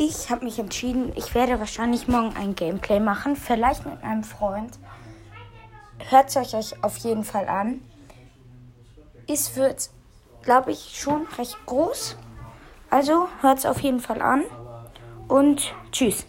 ich habe mich entschieden, ich werde wahrscheinlich morgen ein Gameplay machen, vielleicht mit einem Freund. Hört es euch auf jeden Fall an. Es wird, glaube ich, schon recht groß. Also hört es auf jeden Fall an und tschüss.